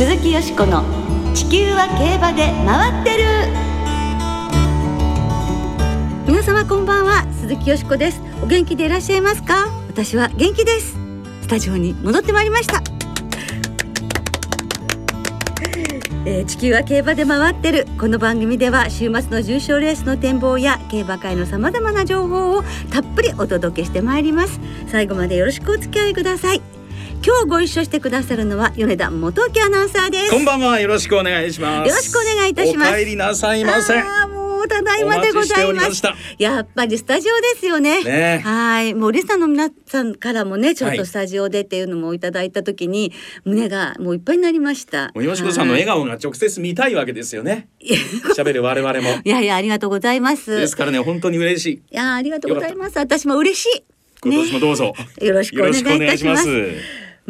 鈴木よしこの地球は競馬で回ってる。皆様こんばんは鈴木よしこです。お元気でいらっしゃいますか？私は元気です。スタジオに戻ってまいりました。えー、地球は競馬で回ってる。この番組では週末の重賞レースの展望や競馬界のさまざまな情報をたっぷりお届けしてまいります。最後までよろしくお付き合いください。今日ご一緒してくださるのは米田元木アナウンサーです。こんばんは。よろしくお願いします。よろしくお願いいたします。お帰りなさいませ。もうただいまでございますやっぱりスタジオですよね、ね、はい。もうリスナーの皆さんからもねちょっとスタジオでっていうのもいただいた時に、はい、胸がもういっぱいになりました。もうよしこさんの笑顔が直接見たいわけですよね。喋る我々も。いやいやありがとうございます。ですからね本当に嬉しい。いやありがとうございます。私も嬉しい。今年もどうぞ、ね、よろしくお願いいたします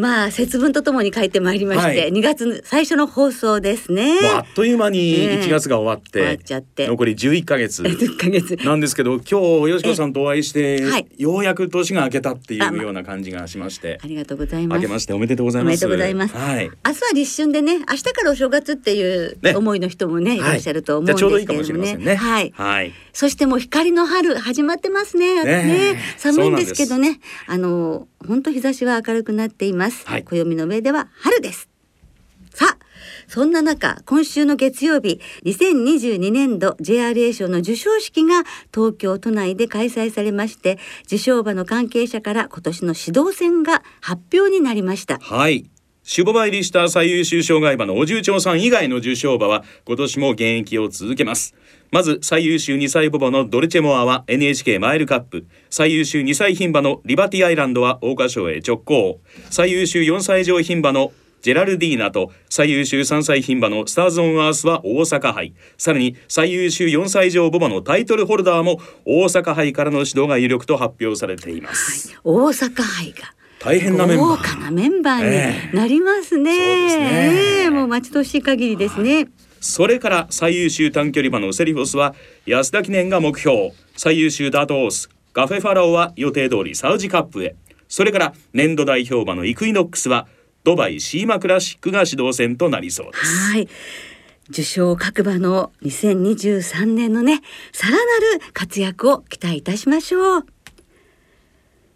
まあ節分とともに帰ってまいりまして、はい、2月最初の放送ですね。あっという間に1月が終わって、えー、終わっちゃって。残り11ヶ月。なんですけど今日よしこさんとお会いして、はい、ようやく年が明けたっていうような感じがしまして。ありがとうございます。明けましておめでとうございます。おめでとうございます、はい、明日は立春でね明日からお正月っていう思いの人もね、ね、い。らっしゃると思うんですけどね、はい、ね。はい、はい、そしてもう光の春始まってますね。ねね寒いんですけどね。あの本当日差しは明るくなっています、はい、暦の上では春です。さあそんな中今週の月曜日2022年度 JRA 賞の授賞式が東京都内で開催されまして受賞馬の関係者から今年の指導戦が発表になりました。はい守護馬入りした最優秀障害馬のお重長さん以外の受賞馬は今年も現役を続けます。まず最優秀2歳ボバのドルチェモアは NHK マイルカップ。最優秀2歳牝馬のリバティアイランドは桜花賞へ直行。最優秀4歳以上牝馬のジェラルディーナと最優秀3歳牝馬のスターズ・オン・アースは大阪杯。さらに最優秀4歳以上ボバのタイトルホルダーも大阪杯からの指導が有力と発表されています、はい、大阪杯が大変なメンバー豪華なメンバーになりますね。えー、えー、もう待ち遠しい限りですね。それから最優秀短距離馬のセリフォスは安田記念が目標。最優秀ダートオースガフェファラオは予定通りサウジカップへ。それから年度代表馬のイクイノックスはドバイシーマクラシックが指導戦となりそうです。はい。受賞各馬の2023年のねさらなる活躍を期待いたしましょう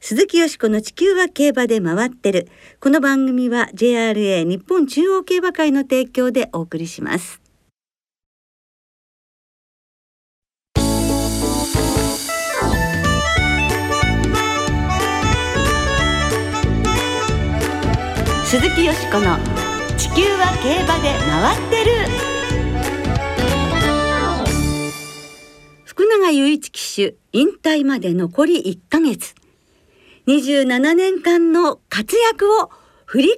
鈴木よしこの地球は競馬で回ってる。この番組は JRA 日本中央競馬会の提供でお送りします。鈴木よしこの「地球は競馬で回ってる」福永雄一騎手引退まで残り1ヶ月。27年間の活躍を振り返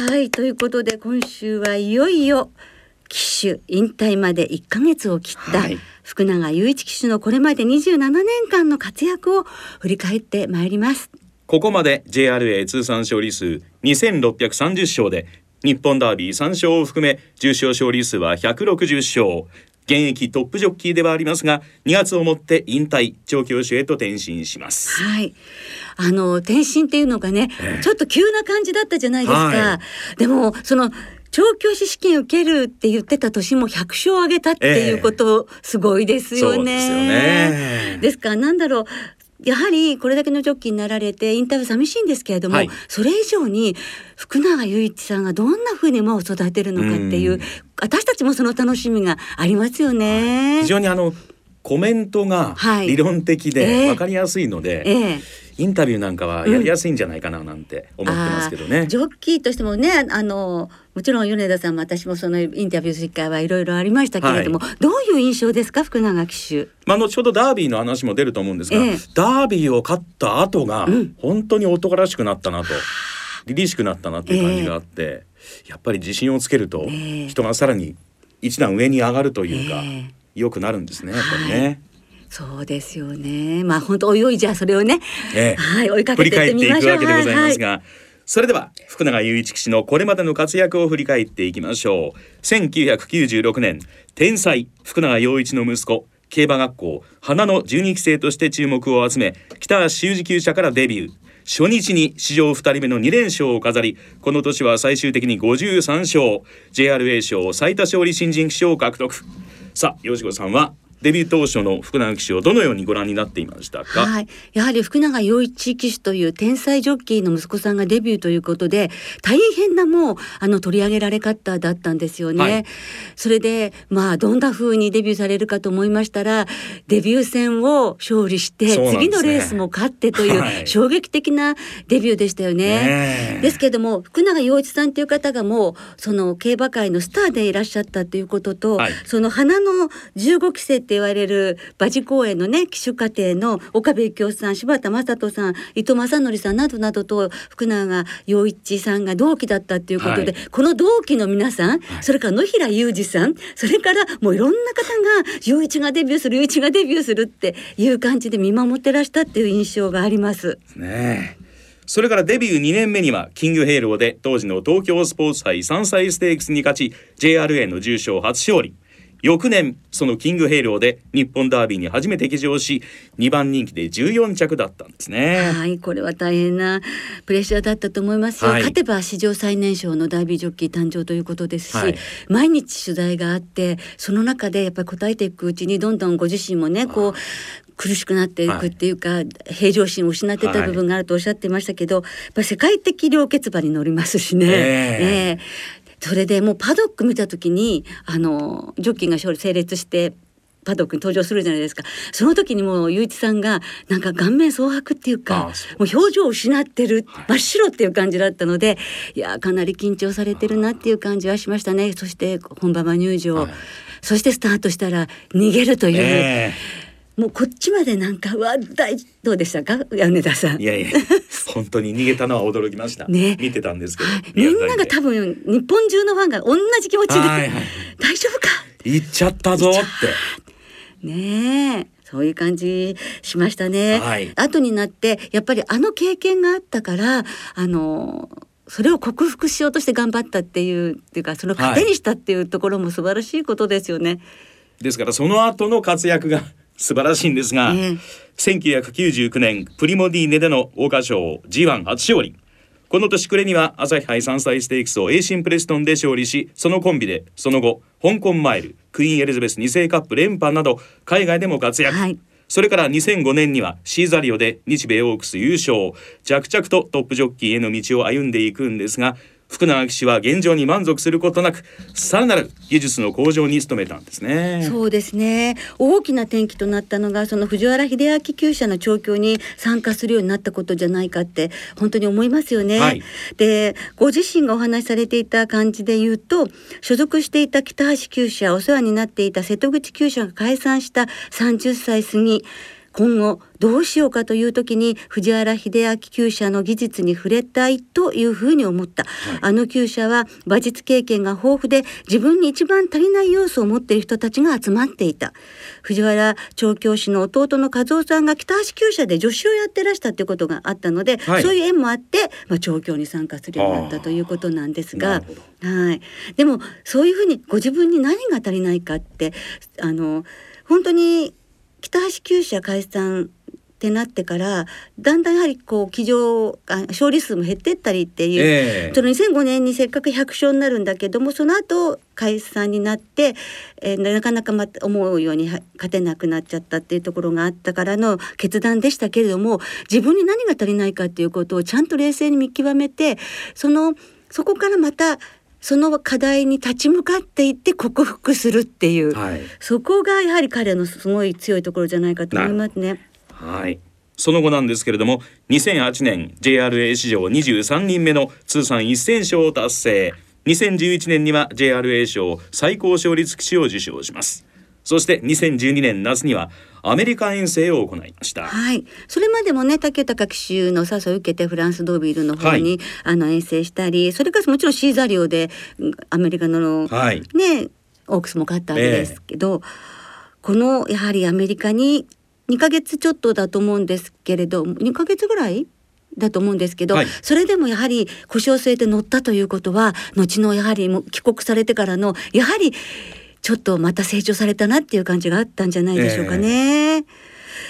る。はい。ということで今週はいよいよ。騎手引退まで1ヶ月を切った、はい。福永雄一騎手のこれまで27年間の活躍を振り返ってまいります。ここまで JRA 通算勝利数2630勝で日本ダービー3勝を含め重賞勝利数は160勝現役トップジョッキーではありますが2月をもって引退調教師へと転身します。はい。あの転身っていうのがね、えー、ちょっと急な感じだったじゃないですか、はい、でもその調教師試験受けるって言ってた年も100勝上げたっていうことすごいですよね。えー、ですよね。ですからなんだろうやはりこれだけのジョッキーになられてインタビュー寂しいんですけれども、はい、それ以上に福永雄一さんがどんなふうに馬を育てるのかっていう私たちもその楽しみがありますよね。非常にあのコメントが理論的で分かりやすいので、はいえーえ。ーインタビューなんかはやりやすいんじゃないかななんて思ってますけどね。うん、ジョッキーとしてもねあのもちろん米田さんも私もそのインタビューする機会はいろいろありましたけれども、はい、どういう印象ですか福永騎手？まあ後ほどダービーの話も出ると思うんですが、えー、ダービーを勝った後が本当に男らしくなったなと、凛々しくなったなっていう感じがあって、えー、やっぱり自信をつけると人がさらに一段上に上がるというか、えー、良くなるんですねやっぱりね。はいそうですよね。まあ本当おいおいじゃあそれをね、ええ、はい追いかけていってみましょう。わけでございますが、はい、それでは福永雄一騎手のこれまでの活躍を振り返っていきましょう。1996年天才福永雄一の息子競馬学校花の12期生として注目を集め北橋修二厩舎からデビュー。初日に史上2人目の2連勝を飾りこの年は最終的に53勝。JRA 賞最多勝利新人賞を獲得。さあよし子さんはデビュー当初の福永騎手をどのようにご覧になっていましたか、はい、やはり福永陽一騎手という天才ジョッキーの息子さんがデビューということで大変なもうあの取り上げられ方だったんですよね、はい、それでまあどんな風にデビューされるかと思いましたらデビュー戦を勝利して、ね、次のレースも勝ってという衝撃的なデビューでしたよね、はい、ですけども福永陽一さんという方がもうその競馬界のスターでいらっしゃったということと、その花の15期生って言われる馬事公園のね騎手家庭の岡部幸夫さん柴田正人さん伊藤正則さんなどなどと福永陽一さんが同期だったっていうことで、はい、この同期の皆さん、はい、それから野平裕二さんそれからもういろんな方が陽一がデビューする陽一がデビューするっていう感じで見守ってらしたっていう印象があります。ね。それからデビュー2年目にはキングヘイローで当時の東京スポーツ杯3歳ステークスに勝ち JRA の重賞初勝利翌年そのキングヘイローで日本ダービーに初めて騎乗し2番人気で14着だったんですね。はいこれは大変なプレッシャーだったと思いますよ、はい、勝てば史上最年少のダービージョッキー誕生ということですし、はい、毎日取材があってその中でやっぱり答えていくうちにどんどんご自身もねこう苦しくなっていくっていうか、はい、平常心を失ってた部分があるとおっしゃってましたけど、はい、やっぱ世界的良血馬に乗りますしね。えー、えーそれでもうパドック見た時にあのジョッキーが成立してパドックに登場するじゃないですか。その時にもう雄一さんがなんか顔面蒼白っていうかもう表情を失ってる、真っ白っていう感じだったのでいやかなり緊張されてるなっていう感じはしましたね。そして本馬場入場、はい、そしてスタートしたら逃げるという。えーもうこっちまでなんかわ大どうでした？か米田さん。いやいや 本当に逃げたのは驚きました。ね。見てたんですけど、みんなが多分日本中のファンが同じ気持ちで、はいはい、大丈夫か？行っちゃったぞって。ねえ。そういう感じしましたね。はい、後になってやっぱりあの経験があったからあのそれを克服しようとして頑張ったっていうっていうかその糧にしたっていうところも素晴らしいことですよね。はい、ですからその後の活躍が素晴らしいんですが、えー、1999年プリモディーネでの桜花賞 G1 初勝利。この年暮れには朝日杯3歳ステークスをエイシンプレストンで勝利しそのコンビでその後香港マイルクイーンエリザベス2世カップ連覇など海外でも活躍、はい、それから2005年にはシーザリオで日米オークス優勝。着々とトップジョッキーへの道を歩んでいくんですが福永騎手は現状に満足することなくさらなる技術の向上に努めたんですね。そうですね。大きな転機となったのがその藤原秀明厩舎の調教に参加するようになったことじゃないかって本当に思いますよね、はい、でご自身がお話しされていた感じで言うと所属していた北橋厩舎お世話になっていた瀬戸口厩舎が解散した30歳過ぎ今後どうしようかという時に藤原秀明厩舎の技術に触れたいというふうに思った、はい、あの厩舎は馬術経験が豊富で自分に一番足りない要素を持っている人たちが集まっていた。藤原調教師の弟の和夫さんが北橋厩舎で助手をやってらしたということがあったので、はい、そういう縁もあって、まあ、調教に参加するようになったということなんですが。はい、でもそういうふうにご自分に何が足りないかってあの本当に北橋厩舎解散ってなってからだんだんやはりこう騎乗勝利数も減ってったりっていう、えー、その2005年にせっかく100勝になるんだけどもその後解散になって、えー、なかなかま思うように勝てなくなっちゃったっていうところがあったからの決断でしたけれども自分に何が足りないかっていうことをちゃんと冷静に見極めてそのそこからまたその課題に立ち向かっていって克服するっていう、はい、そこがやはり彼のすごい強いところじゃないかと思いますね。はい。その後なんですけれども2008年 JRA 史上23人目の通算1000勝を達成。2011年には JRA 賞最高勝率騎手を受賞しますそして2012年夏にはアメリカ遠征を行いました。はい。それまでもね、竹高騎手の誘いを受けてフランスドービルの方に、はい、あの遠征したり、それからもちろんシーザリオでアメリカの、はい、ね、オークスも勝ったわけですけど、えー、このやはりアメリカに2ヶ月ちょっとだと思うんですけれど、2ヶ月ぐらい？だと思うんですけど、はい、それでもやはり腰を据えて乗ったということは後のやはり帰国されてからのやはりちょっとまた成長されたなっていう感じがあったんじゃないでしょうかね。えー、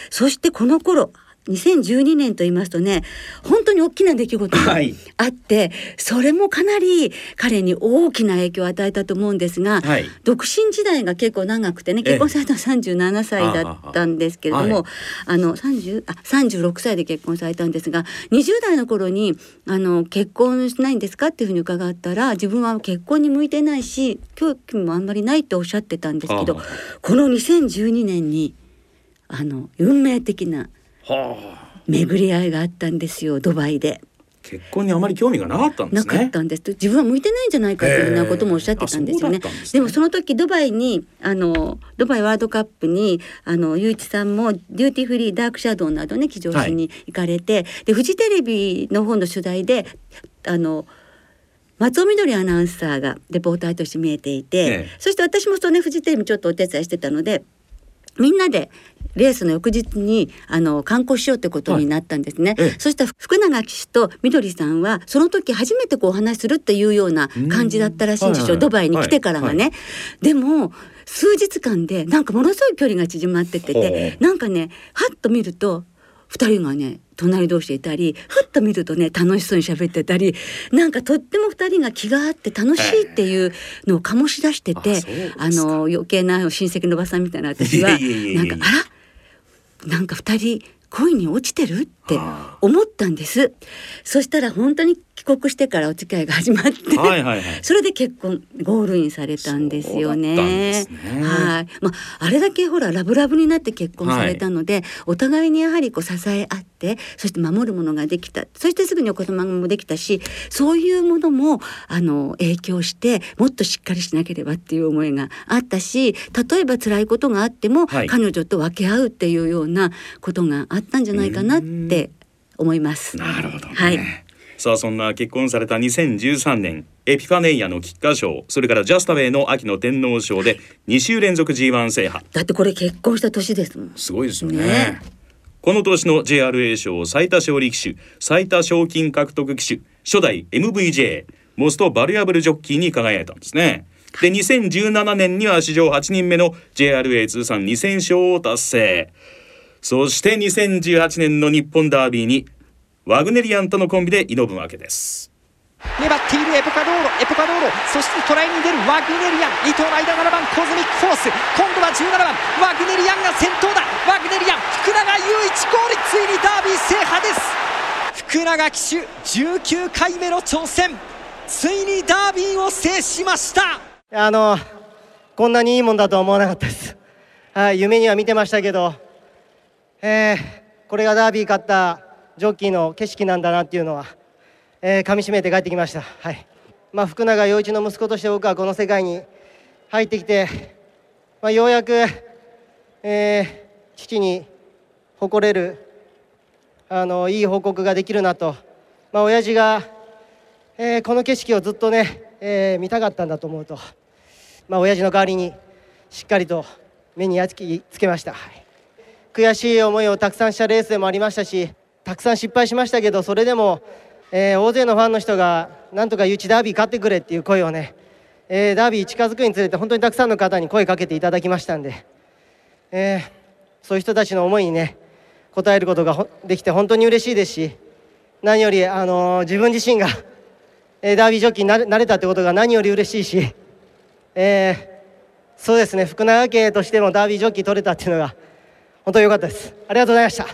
そしてこの頃2012年と言いますとね本当に大きな出来事があって、はい、それもかなり彼に大きな影響を与えたと思うんですが、はい、独身時代が結構長くてね結婚されたのは37歳だったんですけれども、あの30あ36歳で結婚されたんですが20代の頃にあの結婚しないんですかっていうふうに伺ったら自分は結婚に向いてないし興味もあんまりないっておっしゃってたんですけどこの2012年にあの運命的な巡り合いがあったんですよドバイで。結婚にあまり興味がなかったんです、ね、なかったんです。自分は向いてないんじゃないかというようなこともおっしゃってたんですよね。でね。でもその時ドバイにあのドバイワールドカップにあの雄一さんもデューティーフリーダークシャドウなどね騎乗しに行かれて、はい、でフジテレビの方の取材であの松尾みどりアナウンサーがレポーターとして見えていて、ええ、そして私もそのねフジテレビちょっとお手伝いしてたのでみんなでレースの翌日にあの観光しようってことになったんですね、はい、そしたら福永騎手とみどりさんはその時初めてこうお話しするっていうような感じだったらしいんですよ、ドバイに来てからがね、はい。はい、でも数日間でなんかものすごい距離が縮まってててなんかねはっと見ると2人がね隣同士でいたりふっと見るとね楽しそうに喋ってたりなんかとっても2人が気があって楽しいっていうのを醸し出してて、あの余計な親戚のおばさんみたいな私はなんかあら？なんか2人恋に落ちてる？って思ったんです。そしたら本当に帰国してからお付き合いが始まって、はいはいはい、それで結婚ゴールインされたんですよね。ね。はい、まああれだけほらラブラブになって結婚されたので、はい、お互いにやはりこう支え合ってそして守るものができた。そしてすぐにお子様もできたしそういうものもあの影響してもっとしっかりしなければっていう思いがあったし例えば辛いことがあっても、はい、彼女と分け合うっていうようなことがあったんじゃないかなって思います。なるほど、ね、はい。さあそんな結婚された2013年エピファネイアの菊花賞それからジャスタウェイの秋の天皇賞で2週連続 G1 制覇。だってこれ結婚した年ですもん。すごいですよね。ね。この年の JRA 賞最多勝利騎手最多賞金獲得騎手初代 MVJ モストバリアブルジョッキーに輝いたんですね。で2017年には史上8人目の JRA 通算2000勝を達成そして2018年の日本ダービーにワグネリアンとのコンビで挑むわけです。粘っているエポカドーロエポカドーロ。そして捉えに出るワグネリアン。2頭の間7番コズミックフォース。今度は17番。ワグネリアンが先頭だ。ワグネリアン。福永祐一ゴール。ついにダービー制覇です。福永騎手19回目の挑戦。ついにダービーを制しました。あのこんなにいいもんだとは思わなかったです。はい夢には見てましたけどえー、これがダービー勝ったジョッキーの景色なんだなっていうのは、えー、噛みしめて帰ってきました、はい。まあ、福永陽一の息子として僕はこの世界に入ってきて、まあ、ようやく、えー、父に誇れるあのいい報告ができるなと、まあ親父が、えー、この景色をずっとね、えー、見たかったんだと思うと、まあ親父の代わりにしっかりと目に焼きつけました。はい。悔しい思いをたくさんしたレースでもありましたしたくさん失敗しましたけどそれでも、えー、大勢のファンの人がなんとか誘致ダービー勝ってくれっていう声をね、えー、ダービー近づくにつれて本当にたくさんの方に声かけていただきましたんで、えー、そういう人たちの思いにね応えることができて本当に嬉しいですし何より、あの自分自身が、えダービージョッキーになれたってことが何より嬉しいし、えそうですね福永家としてもダービージョッキー取れたっていうのが本当に良かったです。ありがとうございました。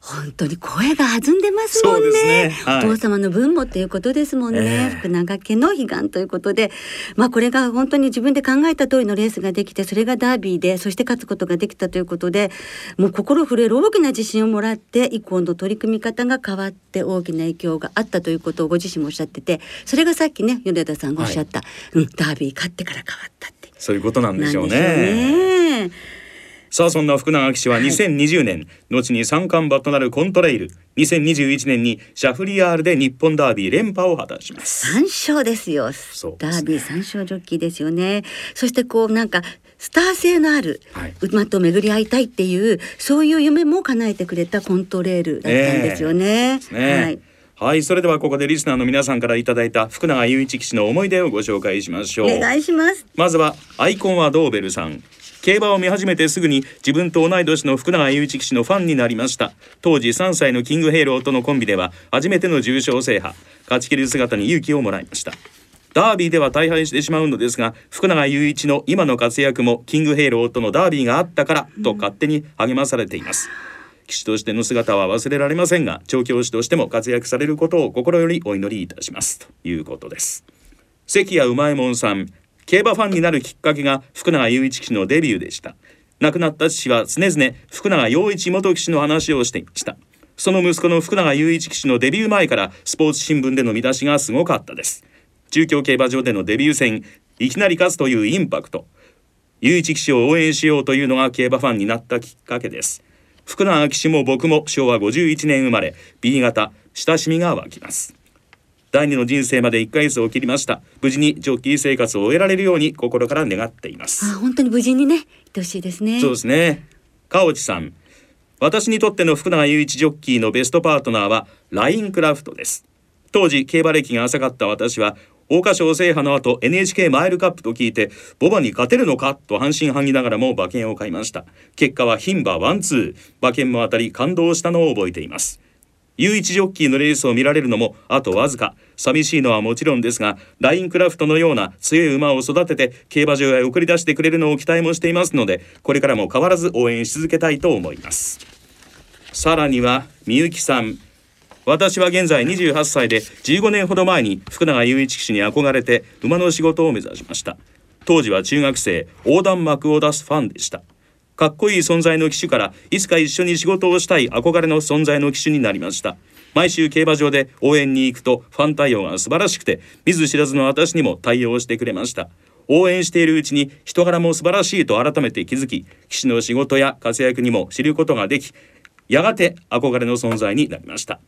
本当に声が弾んでますもんね。ね。はい、お父様の分もっていうことですもんね。えー、福永家の悲願ということで、まあこれが本当に自分で考えた通りのレースができて、それがダービーで、そして勝つことができたということで、もう心震える大きな自信をもらって、以降の取り組み方が変わって大きな影響があったということをご自身もおっしゃってて、それがさっきね、米田さんがおっしゃった、はい、うん、ダービー勝ってから変わったって。そういうことなんでしょうね。さあそんな福永騎手は2020年、はい、後に三冠馬となるコントレイル。2021年にシャフリヤールで日本ダービー連覇を果たします。三勝ですよ、ね、ダービー三勝ジョッキーですよね。そしてこうなんかスター性のある馬と巡り合いたいっていう、そういう夢も叶えてくれたコントレールだったんですよね。えー、ね。はい。はい、それではここでリスナーの皆さんからいただいた福永祐一騎手の思い出をご紹介しましょう。お願いします。まずはアイコンはドーベルさん。競馬を見始めてすぐに自分と同い年の福永祐一騎手のファンになりました。当時3歳のキングヘイローとのコンビでは初めての重賞制覇。勝ち切る姿に勇気をもらいました。ダービーでは大敗してしまうのですが福永祐一の今の活躍もキングヘイローとのダービーがあったからと勝手に励まされています。騎手としての姿は忘れられませんが調教師としても活躍されることを心よりお祈りいたします。ということです。関谷うまいもんさん競馬ファンになるきっかけが福永雄一騎手のデビューでした。亡くなった父は常々福永陽一元騎手の話をしていました。その息子の福永雄一騎手のデビュー前からスポーツ新聞での見出しがすごかったです。中京競馬場でのデビュー戦いきなり勝つというインパクト。雄一騎手を応援しようというのが競馬ファンになったきっかけです。福永騎手も僕も昭和51年生まれ B 型親しみが湧きます。第二の人生まで1ヶ月を切りました。無事にジョッキー生活を終えられるように心から願っています。あ本当に無事にねいってほしいですね。そうですね。川内さん。私にとっての福永雄一ジョッキーのベストパートナーはラインクラフトです。当時競馬歴が浅かった私は桜花賞制覇の後 NHK マイルカップと聞いてボバに勝てるのかと半信半疑ながらも馬券を買いました。結果は牝馬ワンツー。馬券も当たり感動したのを覚えています唯一ジョッキーのレースを見られるのもあとわずか。寂しいのはもちろんですがラインクラフトのような強い馬を育てて競馬場へ送り出してくれるのを期待もしていますのでこれからも変わらず応援し続けたいと思います。さらにはみゆきさん。私は現在28歳で15年ほど前に福永雄一騎手に憧れて馬の仕事を目指しました。当時は中学生横断幕を出すファンでした。かっこいい存在の騎手からいつか一緒に仕事をしたい憧れの存在の騎手になりました。毎週競馬場で応援に行くとファン対応が素晴らしくて見ず知らずの私にも対応してくれました。応援しているうちに人柄も素晴らしいと改めて気づき騎手の仕事や活躍にも知ることができやがて憧れの存在になりました。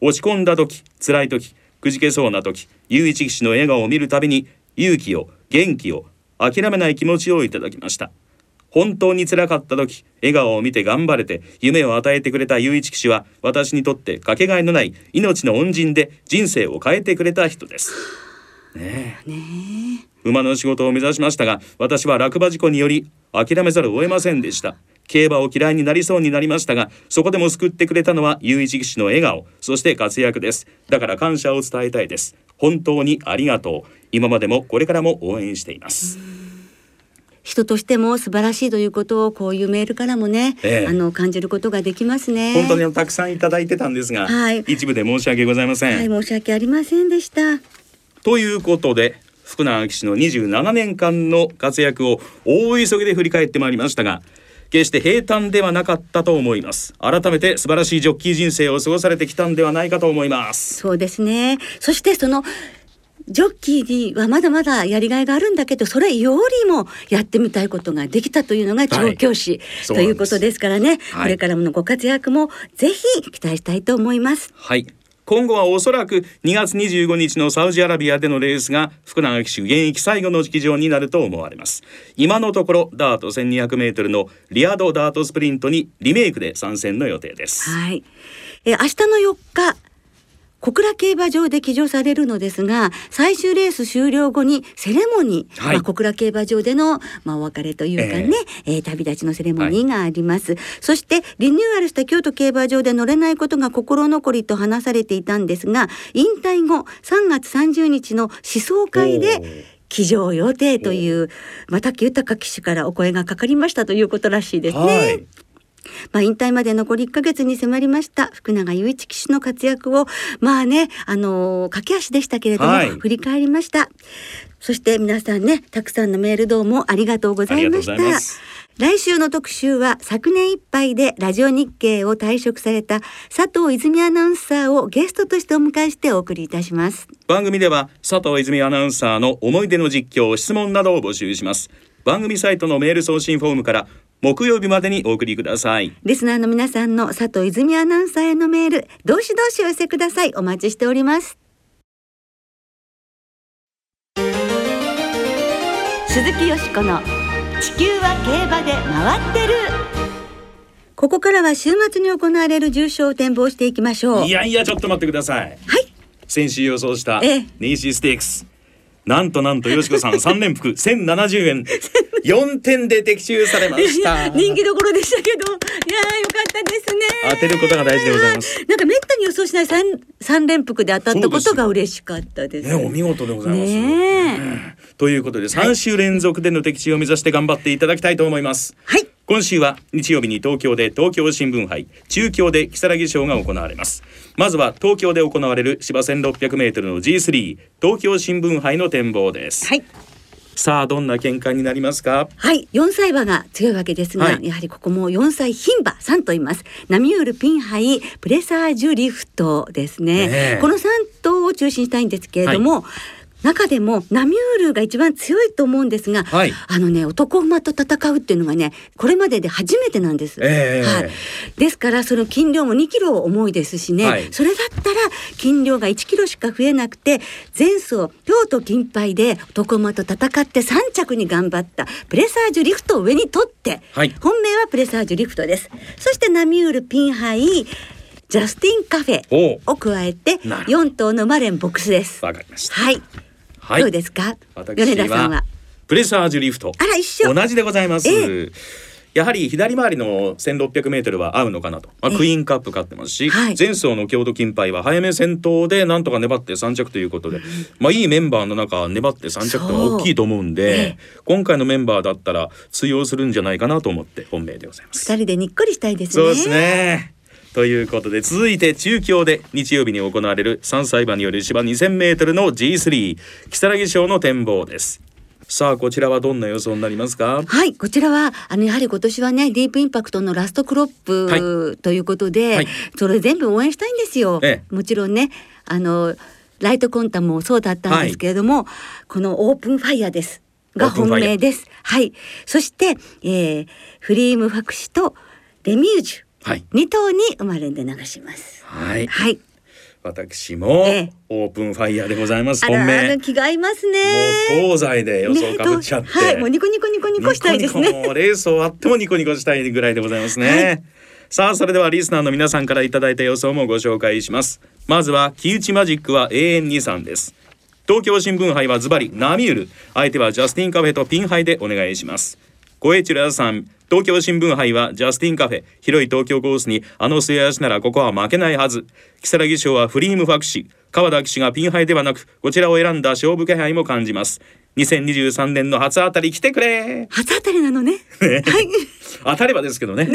落ち込んだ時辛い時くじけそうな時雄一騎手の笑顔を見るたびに勇気を元気を諦めない気持ちをいただきました。本当に辛かった時笑顔を見て頑張れて夢を与えてくれた雄一騎手は私にとってかけがえのない命の恩人で人生を変えてくれた人です。ねえ。馬の仕事を目指しましたが私は落馬事故により諦めざるを得ませんでした。競馬を嫌いになりそうになりましたがそこでも救ってくれたのは雄一騎手の笑顔そして活躍です。だから感謝を伝えたいです。本当にありがとう。今までもこれからも応援しています人としても素晴らしいということをこういうメールからもね、ええあの感じることができますね。本当にたくさんいただいてたんですが、はい一部で申し訳ございません、はい、申し訳ありませんでした。ということで福永騎手の27年間の活躍を大急ぎで振り返ってまいりましたが決して平坦ではなかったと思います改めて素晴らしいジョッキー人生を過ごされてきたんではないかと思いますそうですね。そしてそのジョッキーにはまだまだやりがいがあるんだけどそれよりもやってみたいことができたというのが調教師、そうなんですということですからね、はい。これからのご活躍もぜひ期待したいと思います。はい。今後はおそらく2月25日のサウジアラビアでのレースが福永騎手現役最後の式場になると思われます。今のところダート 1200m のリアドダートスプリントにリメイクで参戦の予定です。はい。えー明日の4日小倉競馬場で騎乗されるのですが最終レース終了後にセレモニー、はい。まあ、小倉競馬場での、まあ、お別れというかね、えー旅立ちのセレモニーがあります、そしてリニューアルした京都競馬場で乗れないことが心残りと話されていたんですが引退後3月30日の思想会で騎乗予定という、まあ、滝豊騎手からお声がかかりましたということらしいですね。はいまあ、引退まで残り1ヶ月に迫りました。福永雄一騎手の活躍をまあねあのー駆け足でしたけれども、はい。振り返りました。そして皆さんねたくさんのメールどうもありがとうございました。来週の特集は昨年いっぱいでラジオ日経を退職された佐藤泉アナウンサーをゲストとしてお迎えしてお送りいたします。番組では佐藤泉アナウンサーの思い出の実況質問などを募集します。番組サイトのメール送信フォームから木曜日までにお送りください。リスナーの皆さんの佐藤泉アナウンサーへのメールどしどしお寄せください。お待ちしております。鈴木よしこの地球は競馬で回ってる。ここからは週末に行われる重賞を展望していきましょう。いやいやちょっと待ってください。はい。先週予想したええ。ネイシーステークスなんとなんとよしこさん三連服千七十円。四点で的中されました。人気どころでしたけど。いやーよかったですね。当てることが大事でございます。なんかめったに予想しない三三連服で当たったことが嬉しかったです。ねお見事でございます、ねということで3週連続での的中を目指して頑張っていただきたいと思います、はい今週は日曜日に東京で東京新聞杯中京で木更木賞が行われます。まずは東京で行われる芝 1600m の G3 東京新聞杯の展望です、はい。さあどんな見解になりますか？はい、4歳馬が強いわけですが、はい。やはりここも4歳牝馬3と言います。ナミュール、ピンハイ、プレサージュリフトですね。ねえ。この3頭を中心にしたいんですけれども、中でもナミュールが一番強いと思うんですが、はい。あのね男馬と戦うっていうのがねこれまでで初めてなんです。ええ。はい、ですからその斤量も2キロ重いですしね、はい。それだったら斤量が1キロしか増えなくて前走京都金杯で男馬と戦って3着に頑張ったプレサージュリフトを上に取って、はい。本命はプレサージュリフトです。そしてナミュールピンハイジャスティンカフェを加えてなるほど。4頭のマレンボックスです。わかりました。はい、はい。どうですか？私米田さんは。プレサージュリフト。あら一緒。同じでございます、えやはり左回りの 1600m は合うのかなと、まあ、ええ。クイーンカップ勝ってますし、はい。前走の京都金杯は早め先頭でなんとか粘って3着ということで、まあいいメンバーの中粘って3着と大きいと思うんそうで、今回のメンバーだったら通用するんじゃないかなと思って本命でございます。二人でにっこりしたいですね。そうですね。ということで続いて中京で日曜日に行われる3歳馬による芝 2000m の G3 木更木賞の展望です。さあこちらはどんな予想になりますか？はい、こちらはあのやはり今年はねディープインパクトのラストクロップ、ということで、はいそれ全部応援したいんですよ。えもちろんねあのライトコンタもそうだったんですけれども、このオープンファイヤーですが本命です。はい、そして、えー、フリームファクシとレミュージュはい。二頭に生まれんで流します。はい。はい、私もええオープンファイヤーでございます。あ本命。気が合いますね。もう東西で予想かぶっちゃって。はい、もうニコニコニコニコしたいですね。ニコニコレース終わってもニコニコしたいぐらいでございますね。さあそれではリスナーの皆さんからいただいた予想もご紹介します。まずは木内マジックは永遠にさんです。東京新聞杯はズバリナミュール相手はジャスティンカフェとピンハイでお願いします小江チュラさん東京新聞杯はジャスティンカフェ広い東京コースにあの末足ならここは負けないはず。きさらぎ賞はフリームファクシ川田騎手がピンハイではなくこちらを選んだ勝負気配も感じます。2023年の初当たり来てくれ。初当たりなのね。はい。当たればですけどね。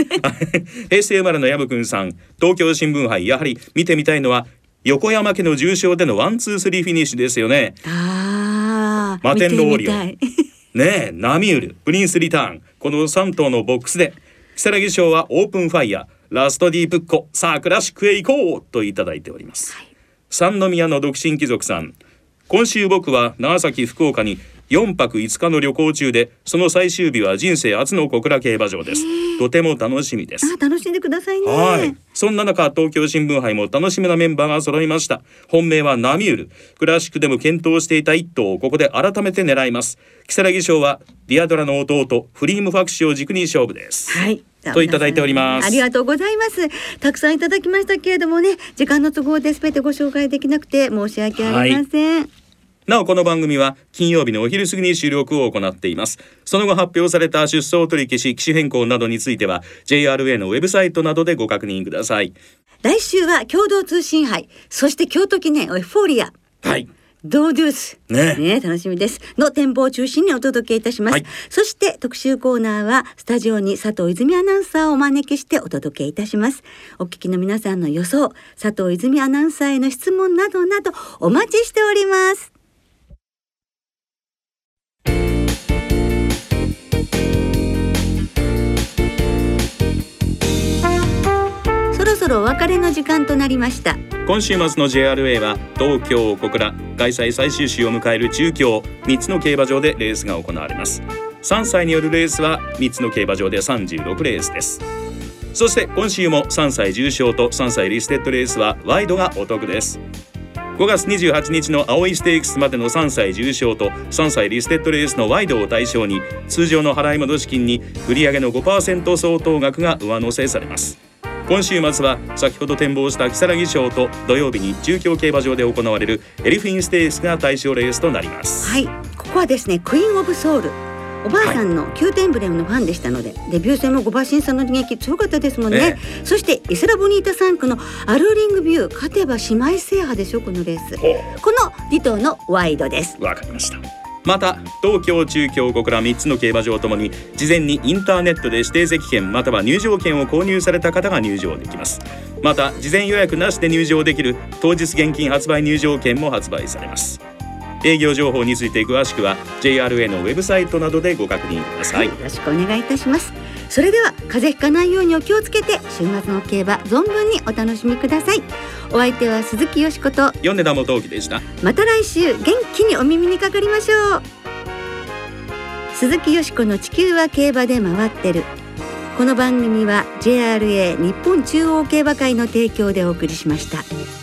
平成生まれの薮くんさん東京新聞杯やはり見てみたいのは横山家の重賞でのワンツースリーフィニッシュですよね。ああ、マテンロウオリオン見てみたいねえナミュールプリンスリターン。この3頭のボックスで如月賞はオープンファイヤーラストディープッコさあクラシックへ行こうといただいております、三宮の独身貴族さん。今週僕は長崎福岡に4泊5日の旅行中でその最終日は人生初の小倉競馬場ですとても楽しみですあ楽しんでくださいね。はい。そんな中、東京新聞杯も楽しみなメンバーが揃いました。本命はナミュール。クラシックでも検討していた一頭をここで改めて狙います。如月賞はディアドラの弟、フリームファクシを軸に勝負です。はい。といただいておりますありがとうございます。たくさんいただきましたけれどもね、時間の都合で全てご紹介できなくて申し訳ありません。なおこの番組は金曜日のお昼過ぎに収録を行っていますその後発表された出走取り消し機種変更などについては JRA のウェブサイトなどでご確認ください来週は共同通信杯、そして京都記念エフォーリア。はいドーデュース。ね楽しみです。の展望を中心にお届けいたします。はいそして特集コーナーはスタジオに佐藤泉アナウンサーをお招きしてお届けいたします。お聞きの皆さんの予想、佐藤泉アナウンサーへの質問などなどお待ちしております。そろそろお別れの時間となりました。今週末の JRA は東京小倉開催最終週を迎える中京3つの競馬場でレースが行われます。3歳によるレースは3つの競馬場で36レースです。そして今週も3歳重賞と3歳リステッドレースはワイドがお得です。5月28日の青いステークスまでの3歳重賞と3歳リステッドレースのワイドを対象に通常の払い戻し金に売上の5%相当額が上乗せされます。今週末は先ほど展望した木更木賞と土曜日に中京競馬場で行われるエリフィンステークスが対象レースとなります。はい。ここはですねクイーンオブソウル。おばあさんの宮殿ブレムのファンでしたので、はい、デビュー戦も5馬身差の逃げ強かったですもんね、えそしてイスラボニータ3区のアルーリングビュー勝てば姉妹制覇でしょこのレース。この2頭のワイドです。わかりました。また東京中京小倉3つの競馬場ともに事前にインターネットで指定席券または入場券を購入された方が入場できます。また事前予約なしで入場できる当日現金発売入場券も発売されます営業情報について詳しくは JRA のウェブサイトなどでご確認ください、はい、よろしくお願いいたします。それでは風邪ひかないようにお気をつけて週末の競馬存分にお楽しみください。お相手は鈴木よしこと米田元樹でした。また来週元気にお耳にかかりましょう。鈴木よしこの地球は競馬で回ってる。この番組は JRA 日本中央競馬会の提供でお送りしました。